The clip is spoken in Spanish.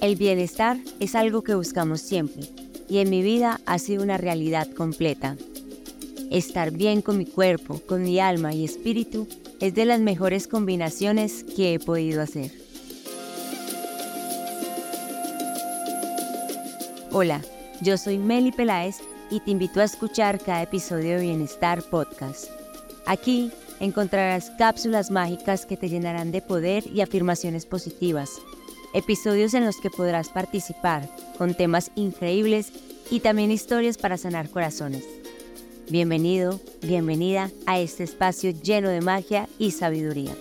El bienestar es algo que buscamos siempre y en mi vida ha sido una realidad completa. Estar bien con mi cuerpo, con mi alma y espíritu es de las mejores combinaciones que he podido hacer. Hola, yo soy Meli Peláez y te invito a escuchar cada episodio de Bienestar Podcast. Aquí encontrarás cápsulas mágicas que te llenarán de poder y afirmaciones positivas episodios en los que podrás participar con temas increíbles y también historias para sanar corazones. Bienvenido, bienvenida a este espacio lleno de magia y sabiduría.